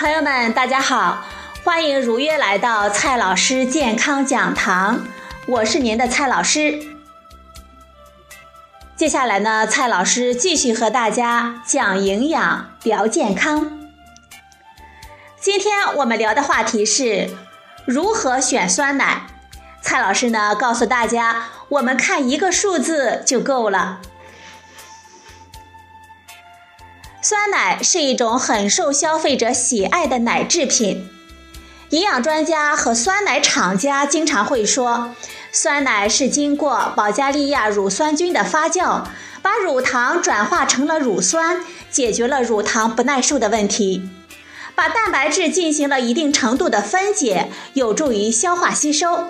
朋友们，大家好，欢迎如约来到蔡老师健康讲堂，我是您的蔡老师。接下来呢，蔡老师继续和大家讲营养、聊健康。今天我们聊的话题是如何选酸奶。蔡老师呢，告诉大家，我们看一个数字就够了。酸奶是一种很受消费者喜爱的奶制品。营养专家和酸奶厂家经常会说，酸奶是经过保加利亚乳酸菌的发酵，把乳糖转化成了乳酸，解决了乳糖不耐受的问题；把蛋白质进行了一定程度的分解，有助于消化吸收。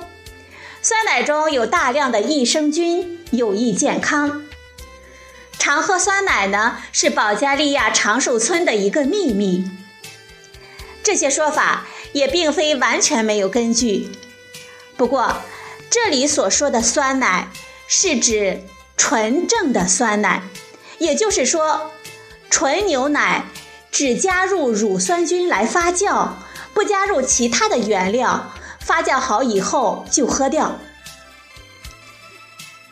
酸奶中有大量的益生菌，有益健康。常喝酸奶呢，是保加利亚长寿村的一个秘密。这些说法也并非完全没有根据。不过，这里所说的酸奶是指纯正的酸奶，也就是说，纯牛奶只加入乳酸菌来发酵，不加入其他的原料，发酵好以后就喝掉。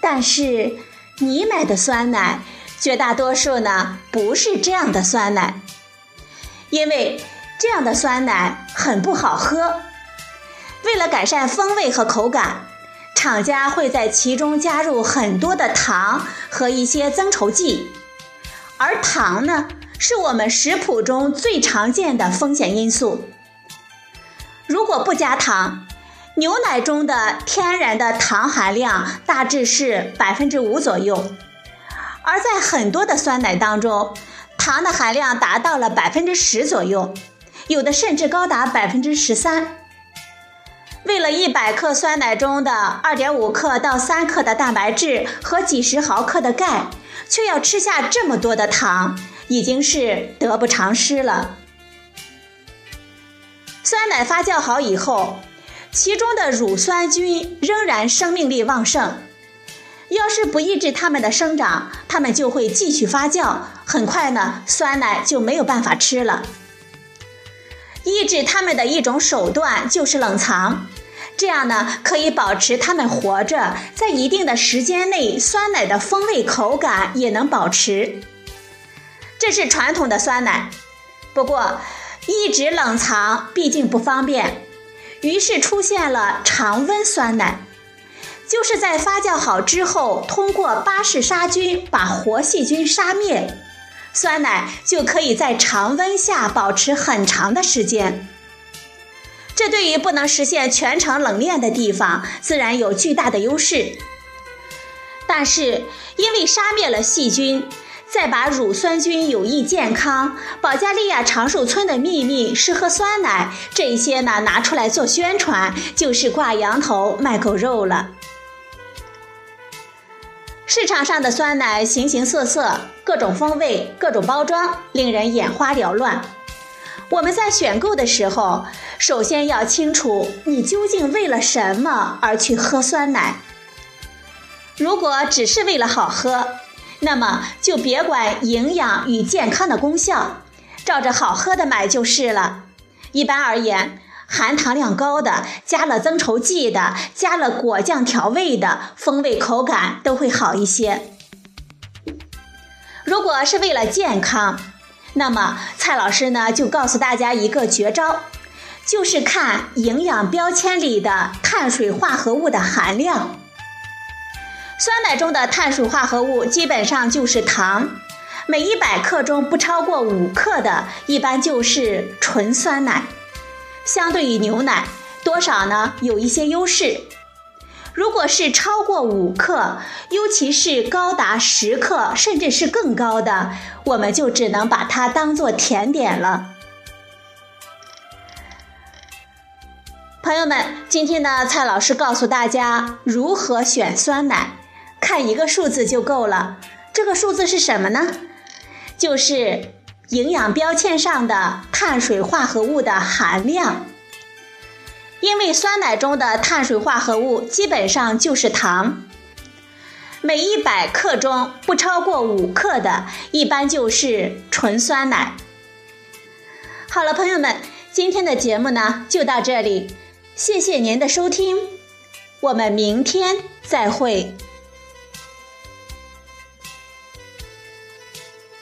但是，你买的酸奶。绝大多数呢不是这样的酸奶，因为这样的酸奶很不好喝。为了改善风味和口感，厂家会在其中加入很多的糖和一些增稠剂，而糖呢是我们食谱中最常见的风险因素。如果不加糖，牛奶中的天然的糖含量大致是百分之五左右。而在很多的酸奶当中，糖的含量达到了百分之十左右，有的甚至高达百分之十三。为了一百克酸奶中的二点五克到三克的蛋白质和几十毫克的钙，却要吃下这么多的糖，已经是得不偿失了。酸奶发酵好以后，其中的乳酸菌仍然生命力旺盛。要是不抑制它们的生长，它们就会继续发酵，很快呢，酸奶就没有办法吃了。抑制它们的一种手段就是冷藏，这样呢，可以保持它们活着，在一定的时间内，酸奶的风味口感也能保持。这是传统的酸奶，不过一直冷藏毕竟不方便，于是出现了常温酸奶。就是在发酵好之后，通过巴氏杀菌把活细菌杀灭，酸奶就可以在常温下保持很长的时间。这对于不能实现全程冷链的地方，自然有巨大的优势。但是因为杀灭了细菌，再把乳酸菌有益健康、保加利亚长寿村的秘密是喝酸奶，这些呢拿出来做宣传，就是挂羊头卖狗肉了。市场上的酸奶形形色色，各种风味，各种包装，令人眼花缭乱。我们在选购的时候，首先要清楚你究竟为了什么而去喝酸奶。如果只是为了好喝，那么就别管营养与健康的功效，照着好喝的买就是了。一般而言。含糖量高的、加了增稠剂的、加了果酱调味的，风味口感都会好一些。如果是为了健康，那么蔡老师呢就告诉大家一个绝招，就是看营养标签里的碳水化合物的含量。酸奶中的碳水化合物基本上就是糖，每一百克中不超过五克的，一般就是纯酸奶。相对于牛奶，多少呢？有一些优势。如果是超过五克，尤其是高达十克，甚至是更高的，我们就只能把它当做甜点了。朋友们，今天呢，蔡老师告诉大家如何选酸奶，看一个数字就够了。这个数字是什么呢？就是。营养标签上的碳水化合物的含量，因为酸奶中的碳水化合物基本上就是糖，每一百克中不超过五克的，一般就是纯酸奶。好了，朋友们，今天的节目呢就到这里，谢谢您的收听，我们明天再会。